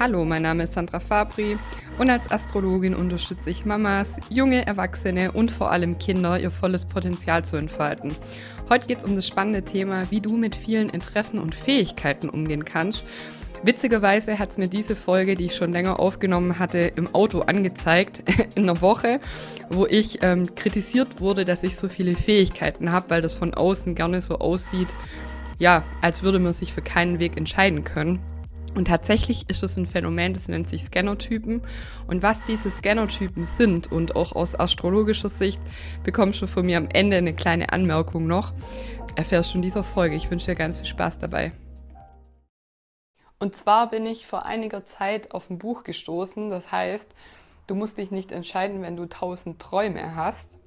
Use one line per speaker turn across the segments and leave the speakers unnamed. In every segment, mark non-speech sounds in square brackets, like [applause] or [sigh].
Hallo, mein Name ist Sandra Fabri und als Astrologin unterstütze ich Mamas, junge Erwachsene und vor allem Kinder, ihr volles Potenzial zu entfalten. Heute geht es um das spannende Thema, wie du mit vielen Interessen und Fähigkeiten umgehen kannst. Witzigerweise hat es mir diese Folge, die ich schon länger aufgenommen hatte, im Auto angezeigt, [laughs] in einer Woche, wo ich ähm, kritisiert wurde, dass ich so viele Fähigkeiten habe, weil das von außen gerne so aussieht, ja, als würde man sich für keinen Weg entscheiden können. Und tatsächlich ist es ein Phänomen, das nennt sich Scannotypen. Und was diese Scannotypen sind und auch aus astrologischer Sicht, bekommst du von mir am Ende eine kleine Anmerkung noch. Erfährst du in dieser Folge. Ich wünsche dir ganz viel Spaß dabei. Und zwar bin ich vor einiger Zeit auf ein Buch gestoßen, das heißt, du musst dich nicht entscheiden, wenn du tausend Träume hast.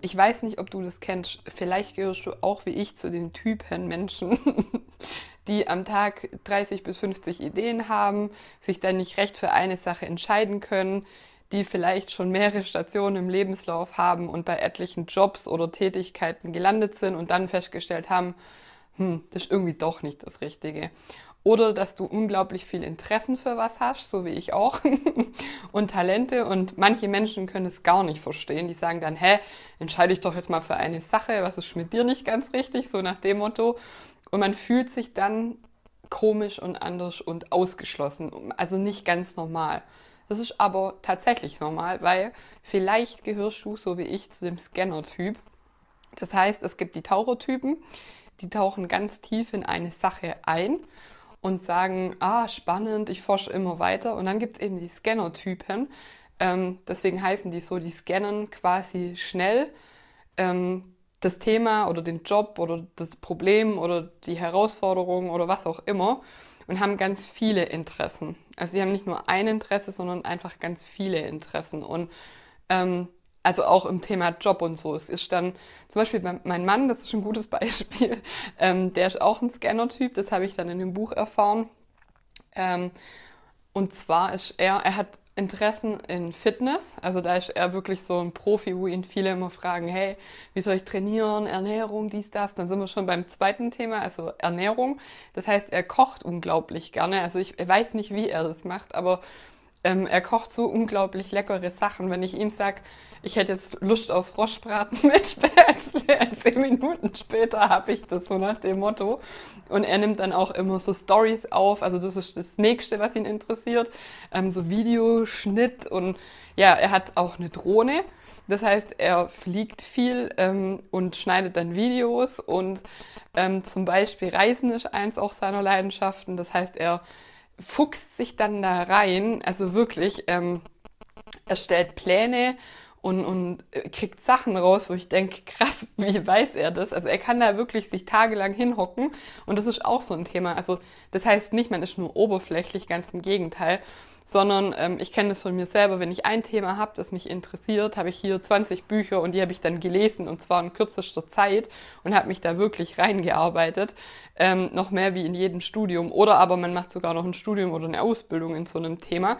Ich weiß nicht, ob du das kennst. Vielleicht gehörst du auch wie ich zu den Typen Menschen, [laughs] die am Tag 30 bis 50 Ideen haben, sich dann nicht recht für eine Sache entscheiden können, die vielleicht schon mehrere Stationen im Lebenslauf haben und bei etlichen Jobs oder Tätigkeiten gelandet sind und dann festgestellt haben, hm, das ist irgendwie doch nicht das Richtige. Oder dass du unglaublich viel Interessen für was hast, so wie ich auch, [laughs] und Talente. Und manche Menschen können es gar nicht verstehen. Die sagen dann, hä, entscheide ich doch jetzt mal für eine Sache, was ist mit dir nicht ganz richtig, so nach dem Motto. Und man fühlt sich dann komisch und anders und ausgeschlossen, also nicht ganz normal. Das ist aber tatsächlich normal, weil vielleicht gehörst du, so wie ich, zu dem Scanner-Typ. Das heißt, es gibt die Tauchertypen, die tauchen ganz tief in eine Sache ein und sagen, ah, spannend, ich forsche immer weiter. Und dann gibt es eben die Scanner-Typen. Ähm, deswegen heißen die so, die scannen quasi schnell. Ähm, das Thema oder den Job oder das Problem oder die Herausforderung oder was auch immer und haben ganz viele Interessen. Also sie haben nicht nur ein Interesse, sondern einfach ganz viele Interessen. Und ähm, also auch im Thema Job und so. Es ist dann zum Beispiel mein Mann, das ist ein gutes [laughs] Beispiel, ähm, der ist auch ein Scanner-Typ, das habe ich dann in dem Buch erfahren. Ähm, und zwar ist er, er hat Interessen in Fitness. Also da ist er wirklich so ein Profi, wo ihn viele immer fragen, hey, wie soll ich trainieren, Ernährung, dies, das. Dann sind wir schon beim zweiten Thema, also Ernährung. Das heißt, er kocht unglaublich gerne. Also ich weiß nicht, wie er das macht, aber ähm, er kocht so unglaublich leckere Sachen. Wenn ich ihm sag, ich hätte jetzt Lust auf Froschbraten [laughs] mit Spätzle, [laughs] zehn Minuten später habe ich das so nach dem Motto. Und er nimmt dann auch immer so Stories auf. Also das ist das Nächste, was ihn interessiert. Ähm, so Videoschnitt und ja, er hat auch eine Drohne. Das heißt, er fliegt viel ähm, und schneidet dann Videos und ähm, zum Beispiel Reisen ist eins auch seiner Leidenschaften. Das heißt, er fuchst sich dann da rein, also wirklich, ähm, er stellt Pläne und, und äh, kriegt Sachen raus, wo ich denke, krass, [laughs] wie weiß er das? Also er kann da wirklich sich tagelang hinhocken und das ist auch so ein Thema. Also das heißt nicht, man ist nur oberflächlich, ganz im Gegenteil sondern ähm, ich kenne das von mir selber, wenn ich ein Thema habe, das mich interessiert, habe ich hier 20 Bücher und die habe ich dann gelesen und zwar in kürzester Zeit und habe mich da wirklich reingearbeitet, ähm, noch mehr wie in jedem Studium oder aber man macht sogar noch ein Studium oder eine Ausbildung in so einem Thema.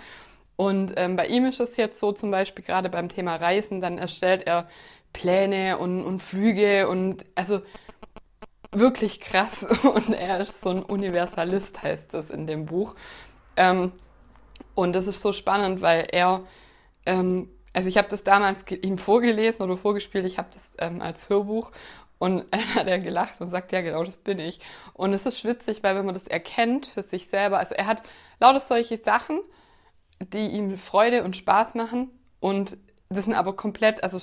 Und ähm, bei ihm ist es jetzt so zum Beispiel gerade beim Thema Reisen, dann erstellt er Pläne und, und Flüge und also wirklich krass [laughs] und er ist so ein Universalist, heißt das in dem Buch. Ähm, und das ist so spannend, weil er, ähm, also ich habe das damals ihm vorgelesen oder vorgespielt, ich habe das ähm, als Hörbuch und [laughs] dann hat er gelacht und sagt, ja genau, das bin ich. Und es ist witzig, weil wenn man das erkennt für sich selber, also er hat lauter solche Sachen, die ihm Freude und Spaß machen und das sind aber komplett, also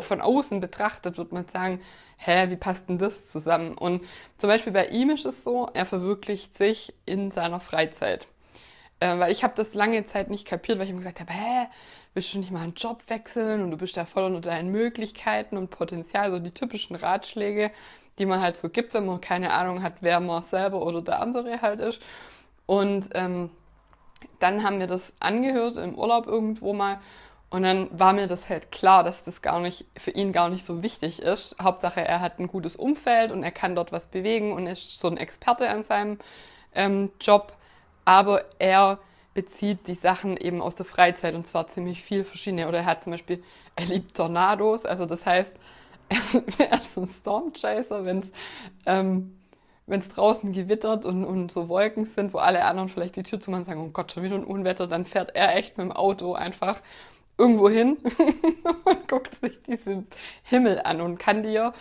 von außen betrachtet wird man sagen, hä, wie passt denn das zusammen? Und zum Beispiel bei ihm ist es so, er verwirklicht sich in seiner Freizeit. Äh, weil ich habe das lange Zeit nicht kapiert, weil ich immer gesagt habe, hä, willst du nicht mal einen Job wechseln und du bist da voll unter deinen Möglichkeiten und Potenzial, so die typischen Ratschläge, die man halt so gibt, wenn man keine Ahnung hat, wer man selber oder der andere halt ist. Und ähm, dann haben wir das angehört im Urlaub irgendwo mal und dann war mir das halt klar, dass das gar nicht für ihn gar nicht so wichtig ist. Hauptsache, er hat ein gutes Umfeld und er kann dort was bewegen und ist so ein Experte an seinem ähm, Job aber er bezieht die Sachen eben aus der Freizeit und zwar ziemlich viel verschiedene. Oder er hat zum Beispiel, er liebt Tornados, also das heißt, [laughs] er ist ein Stormchaser, wenn es ähm, wenn es draußen gewittert und, und so Wolken sind, wo alle anderen vielleicht die Tür zu machen und sagen, oh Gott, schon wieder ein Unwetter, dann fährt er echt mit dem Auto einfach irgendwo hin [laughs] und guckt sich diesen Himmel an und kann dir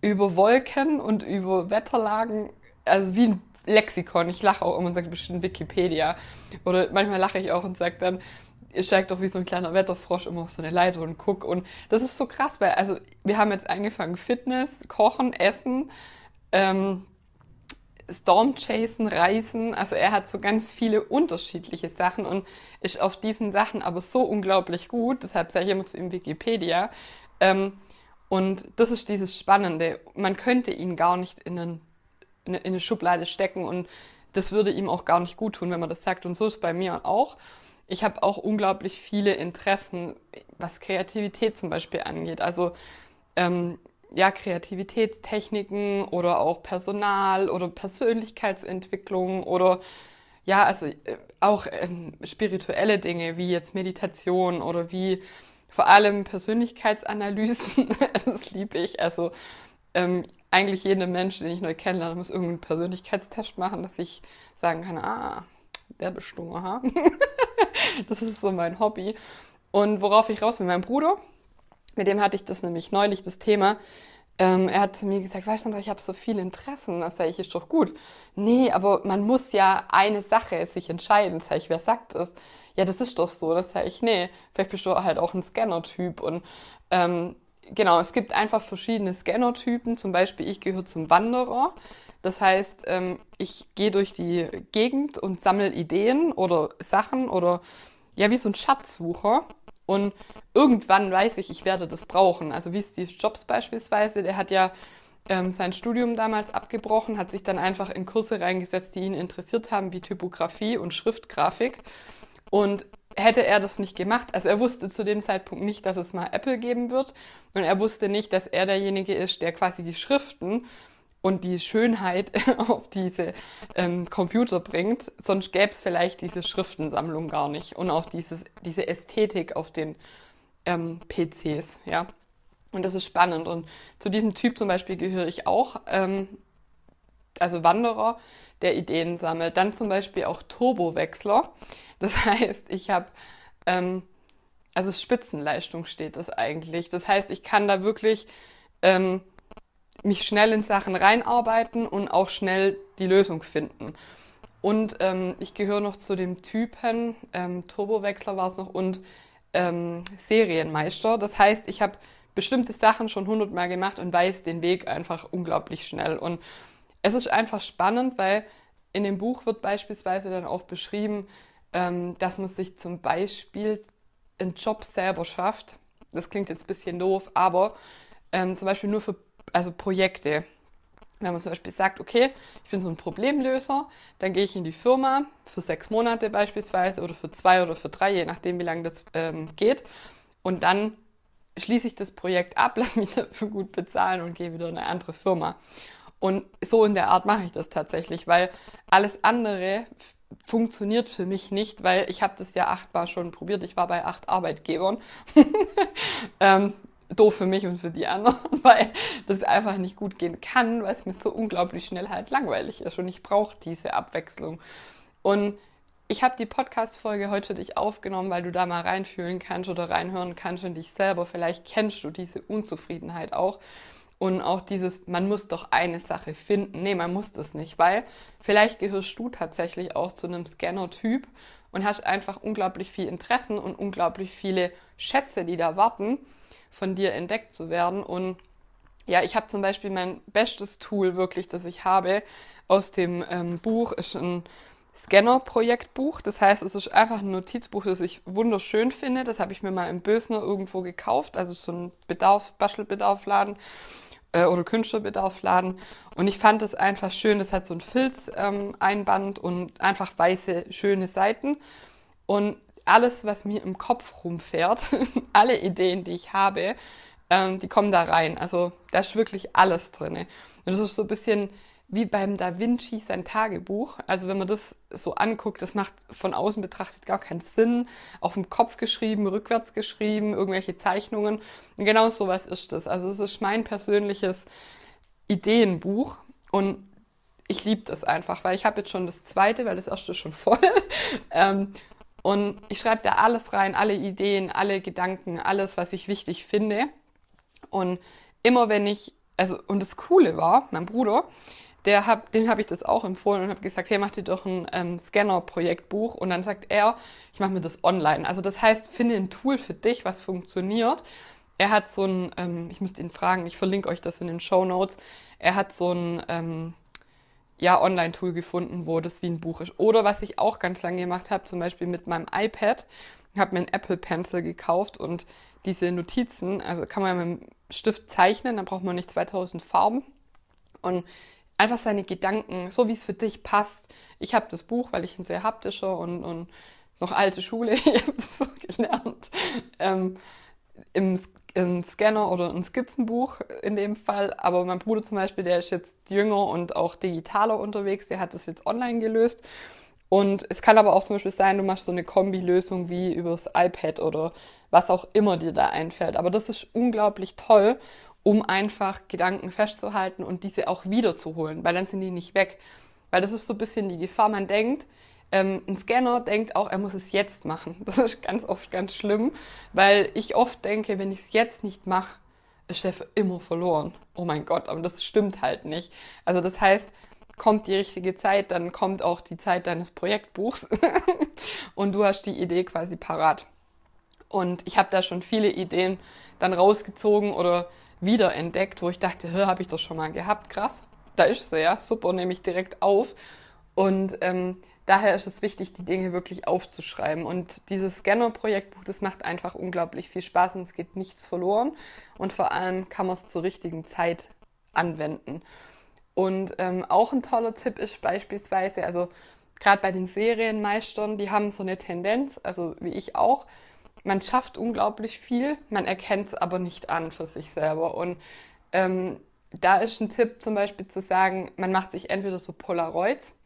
über Wolken und über Wetterlagen, also wie ein Lexikon, ich lache auch immer und sage bestimmt Wikipedia. Oder manchmal lache ich auch und sage dann, ihr steigt doch wie so ein kleiner Wetterfrosch immer auf so eine Leiter und guck. Und das ist so krass, weil, also, wir haben jetzt angefangen Fitness, Kochen, Essen, ähm, Stormchasen, Reisen. Also er hat so ganz viele unterschiedliche Sachen und ist auf diesen Sachen aber so unglaublich gut. Deshalb sage ich immer zu ihm Wikipedia. Ähm, und das ist dieses Spannende. Man könnte ihn gar nicht in, einen, in eine Schublade stecken und das würde ihm auch gar nicht gut tun, wenn man das sagt. Und so ist es bei mir auch ich habe auch unglaublich viele Interessen, was Kreativität zum Beispiel angeht. Also ähm, ja, Kreativitätstechniken oder auch Personal oder Persönlichkeitsentwicklung oder ja, also äh, auch ähm, spirituelle Dinge wie jetzt Meditation oder wie vor allem Persönlichkeitsanalysen. [laughs] das liebe ich. Also ähm, eigentlich jeder Mensch, den ich neu kennenlerne, muss irgendeinen Persönlichkeitstest machen, dass ich sagen kann, ah, der bestimmt, aha. [laughs] das ist so mein Hobby. Und worauf ich raus bin, mein Bruder, mit dem hatte ich das nämlich neulich, das Thema. Ähm, er hat zu mir gesagt, weißt du, ich habe so viele Interessen. Das sage ich, ist doch gut. Nee, aber man muss ja eine Sache sich entscheiden. Sag ich, wer sagt das? Ja, das ist doch so. Das sage ich, nee, vielleicht bist du halt auch ein Scanner-Typ. Und ähm, genau, es gibt einfach verschiedene Scanner-Typen. Zum Beispiel, ich gehöre zum Wanderer. Das heißt, ähm, ich gehe durch die Gegend und sammle Ideen oder Sachen oder ja, wie so ein Schatzsucher. Und irgendwann weiß ich, ich werde das brauchen. Also wie Steve Jobs beispielsweise, der hat ja ähm, sein Studium damals abgebrochen, hat sich dann einfach in Kurse reingesetzt, die ihn interessiert haben, wie Typografie und Schriftgrafik. Und hätte er das nicht gemacht, also er wusste zu dem Zeitpunkt nicht, dass es mal Apple geben wird. Und er wusste nicht, dass er derjenige ist, der quasi die Schriften und die Schönheit [laughs] auf diese ähm, Computer bringt. Sonst gäbe es vielleicht diese Schriftensammlung gar nicht und auch dieses, diese Ästhetik auf den ähm, PCs, ja. Und das ist spannend. Und zu diesem Typ zum Beispiel gehöre ich auch, ähm, also Wanderer, der Ideen sammelt. Dann zum Beispiel auch Turbowechsler. Das [laughs] heißt, ich habe, ähm, also Spitzenleistung steht das eigentlich. Das heißt, ich kann da wirklich ähm, mich schnell in Sachen reinarbeiten und auch schnell die Lösung finden. Und ähm, ich gehöre noch zu dem Typen, ähm, Turbowechsler war es noch, und ähm, Serienmeister. Das heißt, ich habe bestimmte Sachen schon hundertmal gemacht und weiß den Weg einfach unglaublich schnell. Und es ist einfach spannend, weil in dem Buch wird beispielsweise dann auch beschrieben, ähm, dass man sich zum Beispiel einen Job selber schafft. Das klingt jetzt ein bisschen doof, aber ähm, zum Beispiel nur für also Projekte. Wenn man zum Beispiel sagt, okay, ich bin so ein Problemlöser, dann gehe ich in die Firma für sechs Monate beispielsweise oder für zwei oder für drei, je nachdem, wie lange das ähm, geht. Und dann schließe ich das Projekt ab, [laughs] lasse mich dafür gut bezahlen und gehe wieder in eine andere Firma. Und so in der Art mache ich das tatsächlich, weil alles andere funktioniert für mich nicht, weil ich habe das ja achtmal schon probiert. Ich war bei acht Arbeitgebern. [laughs] ähm, doof für mich und für die anderen, [laughs] weil das einfach nicht gut gehen kann, weil es mir so unglaublich schnell halt langweilig ist und ich brauche diese Abwechslung. Und ich habe die Podcast-Folge heute für dich aufgenommen, weil du da mal reinfühlen kannst oder reinhören kannst und dich selber. Vielleicht kennst du diese Unzufriedenheit auch. Und auch dieses, man muss doch eine Sache finden. Nee, man muss das nicht, weil vielleicht gehörst du tatsächlich auch zu einem Scanner-Typ und hast einfach unglaublich viel Interessen und unglaublich viele Schätze, die da warten von dir entdeckt zu werden. Und ja, ich habe zum Beispiel mein bestes Tool wirklich, das ich habe aus dem ähm, Buch, ist ein Scanner-Projektbuch. Das heißt, es ist einfach ein Notizbuch, das ich wunderschön finde. Das habe ich mir mal im Bösner irgendwo gekauft. Also so ein Bedarf, Bastelbedarfladen äh, oder Künstlerbedarfladen. Und ich fand es einfach schön. Das hat so ein Filz-Einband ähm, und einfach weiße, schöne Seiten. Und alles, was mir im Kopf rumfährt, [laughs] alle Ideen, die ich habe, ähm, die kommen da rein. Also da ist wirklich alles drin. Und das ist so ein bisschen wie beim Da Vinci sein Tagebuch. Also wenn man das so anguckt, das macht von außen betrachtet gar keinen Sinn. Auf dem Kopf geschrieben, rückwärts geschrieben, irgendwelche Zeichnungen. Und genau sowas ist das. Also es ist mein persönliches Ideenbuch. Und ich liebe das einfach, weil ich habe jetzt schon das zweite, weil das erste ist schon voll. [laughs] ähm, und ich schreibe da alles rein, alle Ideen, alle Gedanken, alles, was ich wichtig finde. Und immer wenn ich, also, und das Coole war, mein Bruder, der hab, den habe ich das auch empfohlen und habe gesagt, hey, mach dir doch ein ähm, Scanner-Projektbuch. Und dann sagt er, ich mache mir das online. Also das heißt, finde ein Tool für dich, was funktioniert. Er hat so ein, ähm, ich müsste ihn fragen, ich verlinke euch das in den Show Notes. Er hat so ein ähm, ja, Online-Tool gefunden, wo das wie ein Buch ist. Oder was ich auch ganz lange gemacht habe, zum Beispiel mit meinem iPad, habe mir einen Apple Pencil gekauft und diese Notizen, also kann man mit dem Stift zeichnen, dann braucht man nicht 2000 Farben. Und einfach seine Gedanken, so wie es für dich passt. Ich habe das Buch, weil ich ein sehr haptischer und, und noch alte Schule, [laughs] ich habe das so gelernt, ähm, im, im Scanner oder ein Skizzenbuch in dem Fall. Aber mein Bruder zum Beispiel, der ist jetzt jünger und auch digitaler unterwegs, der hat das jetzt online gelöst. Und es kann aber auch zum Beispiel sein, du machst so eine Kombi-Lösung wie übers iPad oder was auch immer dir da einfällt. Aber das ist unglaublich toll um einfach Gedanken festzuhalten und diese auch wiederzuholen, weil dann sind die nicht weg. Weil das ist so ein bisschen die Gefahr, man denkt, ähm, ein Scanner denkt auch, er muss es jetzt machen. Das ist ganz oft ganz schlimm, weil ich oft denke, wenn ich es jetzt nicht mache, ist der für immer verloren. Oh mein Gott, aber das stimmt halt nicht. Also das heißt, kommt die richtige Zeit, dann kommt auch die Zeit deines Projektbuchs [laughs] und du hast die Idee quasi parat. Und ich habe da schon viele Ideen dann rausgezogen oder wiederentdeckt, wo ich dachte, habe ich das schon mal gehabt, krass. Da ist sie, ja, super, nehme ich direkt auf. Und ähm, daher ist es wichtig, die Dinge wirklich aufzuschreiben. Und dieses Scanner-Projektbuch, das macht einfach unglaublich viel Spaß und es geht nichts verloren. Und vor allem kann man es zur richtigen Zeit anwenden. Und ähm, auch ein toller Tipp ist beispielsweise, also gerade bei den Serienmeistern, die haben so eine Tendenz, also wie ich auch, man schafft unglaublich viel, man erkennt es aber nicht an für sich selber. Und ähm, da ist ein Tipp zum Beispiel zu sagen, man macht sich entweder so Polaroids,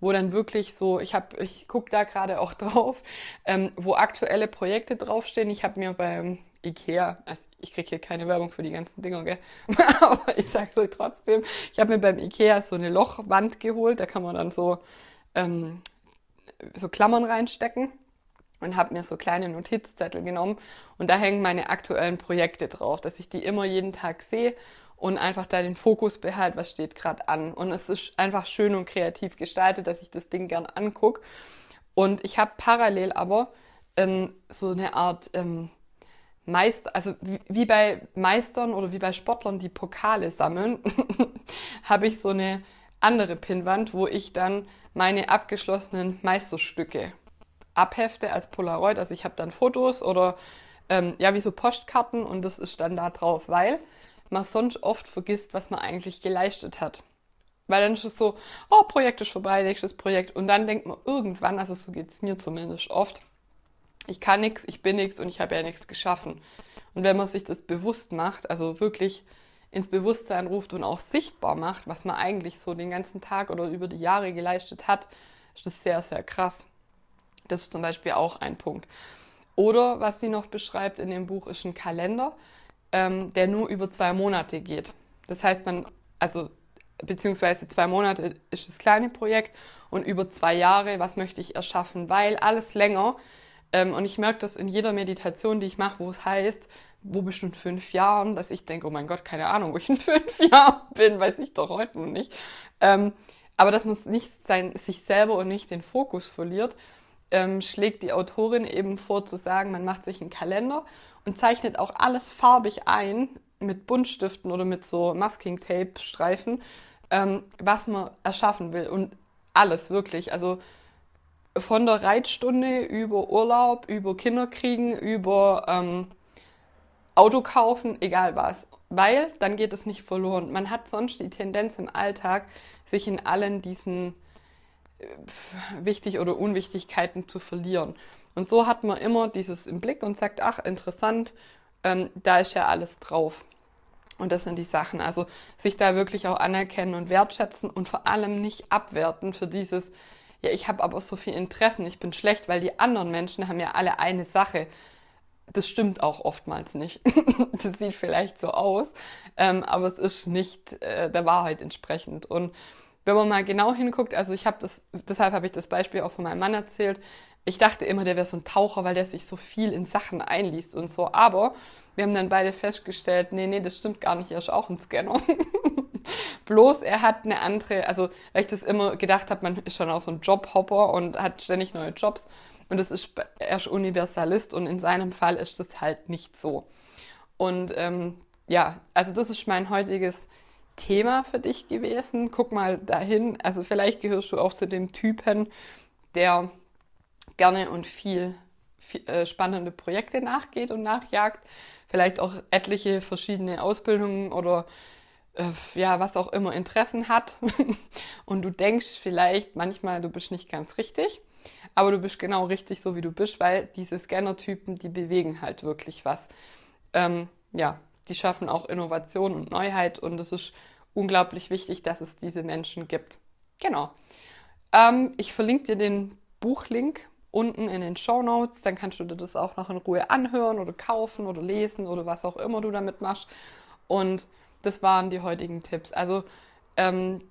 wo dann wirklich so, ich habe, ich gucke da gerade auch [laughs] drauf, ähm, wo aktuelle Projekte draufstehen. Ich habe mir beim Ikea, also ich kriege hier keine Werbung für die ganzen Dinger, gell? [laughs] aber ich sag's euch trotzdem, ich habe mir beim Ikea so eine Lochwand geholt, da kann man dann so, ähm, so Klammern reinstecken und habe mir so kleine Notizzettel genommen und da hängen meine aktuellen Projekte drauf, dass ich die immer jeden Tag sehe und einfach da den Fokus behalte, was steht gerade an. Und es ist einfach schön und kreativ gestaltet, dass ich das Ding gern angucke. Und ich habe parallel aber ähm, so eine Art ähm, Meister, also wie, wie, bei Meistern oder wie bei Sportlern, die Pokale sammeln, [laughs] habe ich so eine andere Pinnwand, wo ich dann meine abgeschlossenen Meisterstücke abhefte als Polaroid. Also ich habe dann Fotos oder ähm, ja, wie so Postkarten und das ist dann da drauf, weil man sonst oft vergisst, was man eigentlich geleistet hat. Weil dann ist es so, oh, Projekt ist vorbei, nächstes Projekt. Und dann denkt man irgendwann, also so geht es mir zumindest oft, ich kann nichts, ich bin nichts und ich habe ja nichts geschaffen. Und wenn man sich das bewusst macht, also wirklich ins Bewusstsein ruft und auch sichtbar macht, was man eigentlich so den ganzen Tag oder über die Jahre geleistet hat, ist das sehr, sehr krass. Das ist zum Beispiel auch ein Punkt. Oder was sie noch beschreibt in dem Buch ist ein Kalender, ähm, der nur über zwei Monate geht. Das heißt, man, also beziehungsweise zwei Monate ist das kleine Projekt und über zwei Jahre, was möchte ich erschaffen, weil alles länger. Ähm, und ich merke das in jeder Meditation, die ich mache, wo es heißt, wo bist du in fünf Jahren, dass ich denke, oh mein Gott, keine Ahnung, wo ich in [laughs] fünf Jahren bin, weiß ich doch heute noch nicht. Ähm, aber dass man nicht sein, sich selber und nicht den Fokus verliert, ähm, schlägt die Autorin eben vor zu sagen, man macht sich einen Kalender und zeichnet auch alles farbig ein mit Buntstiften oder mit so Masking-Tape-Streifen, ähm, was man erschaffen will. Und alles wirklich. Also von der Reitstunde über Urlaub, über Kinderkriegen, über ähm, Auto kaufen, egal was. Weil dann geht es nicht verloren. Man hat sonst die Tendenz im Alltag, sich in allen diesen wichtig oder Unwichtigkeiten zu verlieren. Und so hat man immer dieses im Blick und sagt, ach, interessant, ähm, da ist ja alles drauf. Und das sind die Sachen. Also sich da wirklich auch anerkennen und wertschätzen und vor allem nicht abwerten für dieses, ja, ich habe aber so viel Interessen, ich bin schlecht, weil die anderen Menschen haben ja alle eine Sache. Das stimmt auch oftmals nicht. [laughs] das sieht vielleicht so aus, ähm, aber es ist nicht äh, der Wahrheit entsprechend. Und wenn man mal genau hinguckt, also ich habe das, deshalb habe ich das Beispiel auch von meinem Mann erzählt. Ich dachte immer, der wäre so ein Taucher, weil der sich so viel in Sachen einliest und so. Aber wir haben dann beide festgestellt, nee, nee, das stimmt gar nicht, er ist auch ein Scanner. [laughs] Bloß er hat eine andere, also weil ich das immer gedacht habe, man ist schon auch so ein Jobhopper und hat ständig neue Jobs. Und das ist, er ist Universalist und in seinem Fall ist das halt nicht so. Und ähm, ja, also das ist mein heutiges Thema für dich gewesen. Guck mal dahin. Also vielleicht gehörst du auch zu dem Typen, der gerne und viel, viel äh, spannende Projekte nachgeht und nachjagt. Vielleicht auch etliche verschiedene Ausbildungen oder äh, ja, was auch immer Interessen hat. [laughs] und du denkst vielleicht manchmal, du bist nicht ganz richtig. Aber du bist genau richtig so, wie du bist, weil diese Scanner-Typen, die bewegen halt wirklich was. Ähm, ja, die schaffen auch Innovation und Neuheit und es ist unglaublich wichtig, dass es diese Menschen gibt. Genau. Ähm, ich verlinke dir den Buchlink unten in den Show Notes, dann kannst du dir das auch noch in Ruhe anhören oder kaufen oder lesen oder was auch immer du damit machst. Und das waren die heutigen Tipps. Also ähm,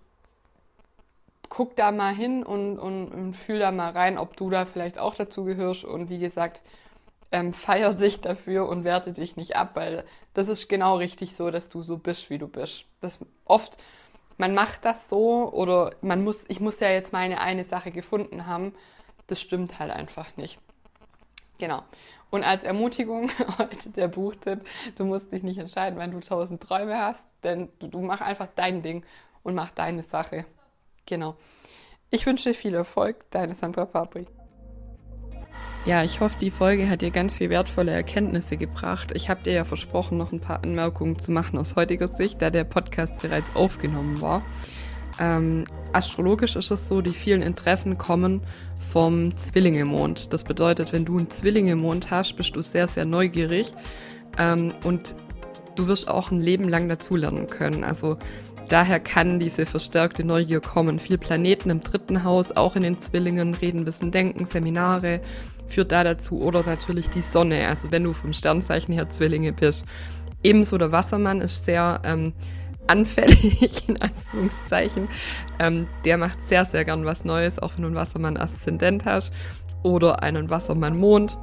guck da mal hin und, und, und fühl da mal rein, ob du da vielleicht auch dazu gehörst. Und wie gesagt, ähm, feier dich dafür und werte dich nicht ab, weil das ist genau richtig so, dass du so bist, wie du bist. Das oft, man macht das so oder man muss, ich muss ja jetzt meine eine Sache gefunden haben. Das stimmt halt einfach nicht. Genau. Und als Ermutigung [laughs] heute der Buchtipp, du musst dich nicht entscheiden, wenn du tausend Träume hast, denn du, du mach einfach dein Ding und mach deine Sache. Genau. Ich wünsche dir viel Erfolg, deine Sandra Fabri. Ja, ich hoffe, die Folge hat dir ganz viel wertvolle Erkenntnisse gebracht. Ich habe dir ja versprochen, noch ein paar Anmerkungen zu machen aus heutiger Sicht, da der Podcast bereits aufgenommen war. Ähm, astrologisch ist es so, die vielen Interessen kommen vom Zwillingemond. Das bedeutet, wenn du einen Zwillingemond hast, bist du sehr, sehr neugierig ähm, und du wirst auch ein Leben lang dazulernen können. Also daher kann diese verstärkte Neugier kommen. Viel Planeten im dritten Haus, auch in den Zwillingen, Reden, Wissen, Denken, Seminare, führt da dazu oder natürlich die Sonne, also wenn du vom Sternzeichen her Zwillinge bist. Ebenso der Wassermann ist sehr ähm, anfällig, [laughs] in Anführungszeichen. Ähm, der macht sehr, sehr gern was Neues, auch wenn du einen Wassermann-Aszendent hast oder einen Wassermann-Mond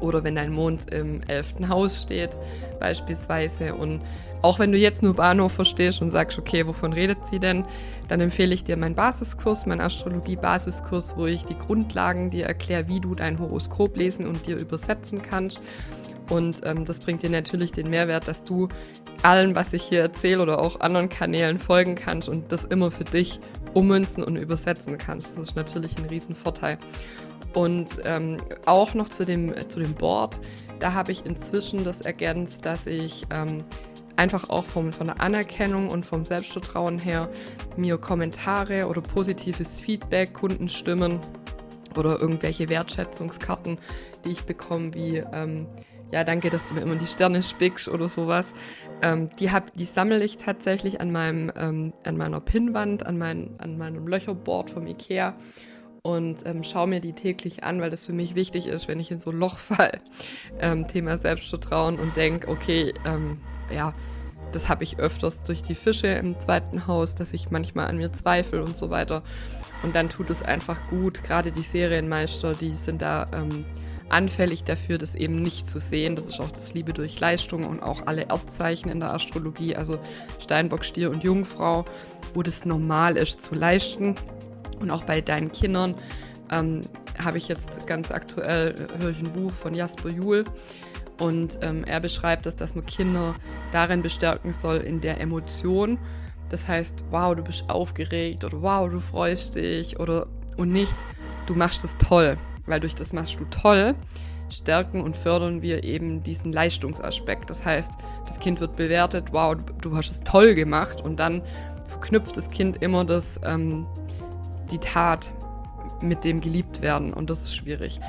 oder wenn dein Mond im elften Haus steht beispielsweise. Und auch wenn du jetzt nur Bahnhof verstehst und sagst, okay, wovon redet sie denn, dann empfehle ich dir meinen Basiskurs, meinen Astrologie-Basiskurs, wo ich die Grundlagen dir erkläre, wie du dein Horoskop lesen und dir übersetzen kannst. Und ähm, das bringt dir natürlich den Mehrwert, dass du allem, was ich hier erzähle oder auch anderen Kanälen folgen kannst und das immer für dich ummünzen und übersetzen kannst. Das ist natürlich ein Riesenvorteil. Und ähm, auch noch zu dem, zu dem Board, da habe ich inzwischen das ergänzt, dass ich ähm, einfach auch vom, von der Anerkennung und vom Selbstvertrauen her mir Kommentare oder positives Feedback, Kundenstimmen oder irgendwelche Wertschätzungskarten, die ich bekomme, wie ähm, ja, danke, dass du mir immer die Sterne spickst oder sowas. Ähm, die, die sammle ich tatsächlich an, meinem, ähm, an meiner Pinnwand, an, mein, an meinem Löcherboard vom Ikea und ähm, schaue mir die täglich an, weil das für mich wichtig ist, wenn ich in so ein Loch [laughs] fall. Ähm, Thema Selbstvertrauen und denke, okay, ähm, ja, das habe ich öfters durch die Fische im zweiten Haus, dass ich manchmal an mir zweifle und so weiter. Und dann tut es einfach gut. Gerade die Serienmeister, die sind da ähm, anfällig dafür, das eben nicht zu sehen. Das ist auch das Liebe durch Leistung und auch alle Erdzeichen in der Astrologie, also Steinbock, Stier und Jungfrau, wo das normal ist zu leisten. Und auch bei deinen Kindern ähm, habe ich jetzt ganz aktuell, höre ich ein Buch von Jasper Juhl und ähm, er beschreibt das, dass man Kinder darin bestärken soll in der Emotion. Das heißt, wow, du bist aufgeregt oder wow, du freust dich oder und nicht, du machst es toll, weil durch das machst du toll stärken und fördern wir eben diesen Leistungsaspekt. Das heißt, das Kind wird bewertet, wow, du, hast es toll gemacht und dann verknüpft das Kind immer das ähm, die Tat mit dem geliebt werden und das ist schwierig.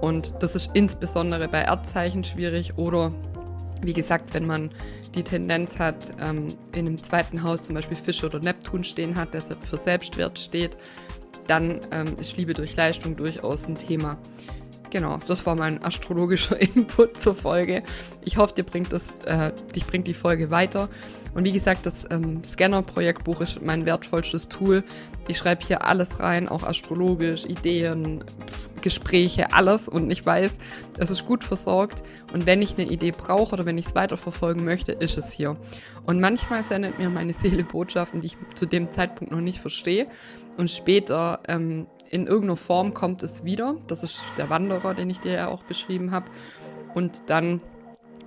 Und das ist insbesondere bei Erdzeichen schwierig oder wie gesagt, wenn man die Tendenz hat, ähm, in einem zweiten Haus zum Beispiel Fische oder Neptun stehen hat, der für Selbstwert steht, dann ähm, ist Liebe durch Leistung durchaus ein Thema. genau, das war mein astrologischer [laughs] Input zur Folge. Ich hoffe, dir bringt das, äh, dich bringt die Folge weiter. Und wie gesagt, das ähm, Scanner-Projektbuch ist mein wertvollstes Tool. Ich schreibe hier alles rein, auch astrologisch, Ideen, Gespräche, alles. Und ich weiß, es ist gut versorgt. Und wenn ich eine Idee brauche oder wenn ich es weiterverfolgen möchte, ist es hier. Und manchmal sendet mir meine Seele Botschaften, die ich zu dem Zeitpunkt noch nicht verstehe. Und später ähm, in irgendeiner Form kommt es wieder. Das ist der Wanderer, den ich dir ja auch beschrieben habe. Und dann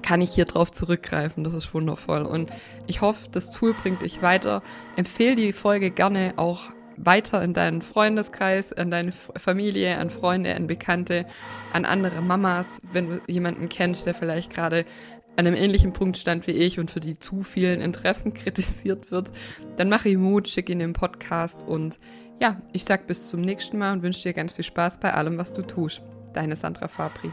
kann ich hier drauf zurückgreifen. Das ist wundervoll. Und ich hoffe, das Tool bringt dich weiter. Empfehle die Folge gerne auch weiter in deinen Freundeskreis, an deine Familie, an Freunde, an Bekannte, an andere Mamas, wenn du jemanden kennst, der vielleicht gerade an einem ähnlichen Punkt stand wie ich und für die zu vielen Interessen [laughs] kritisiert wird, dann mache ich Mut, schick ihn den Podcast und ja, ich sag bis zum nächsten Mal und wünsche dir ganz viel Spaß bei allem, was du tust. Deine Sandra Fabri.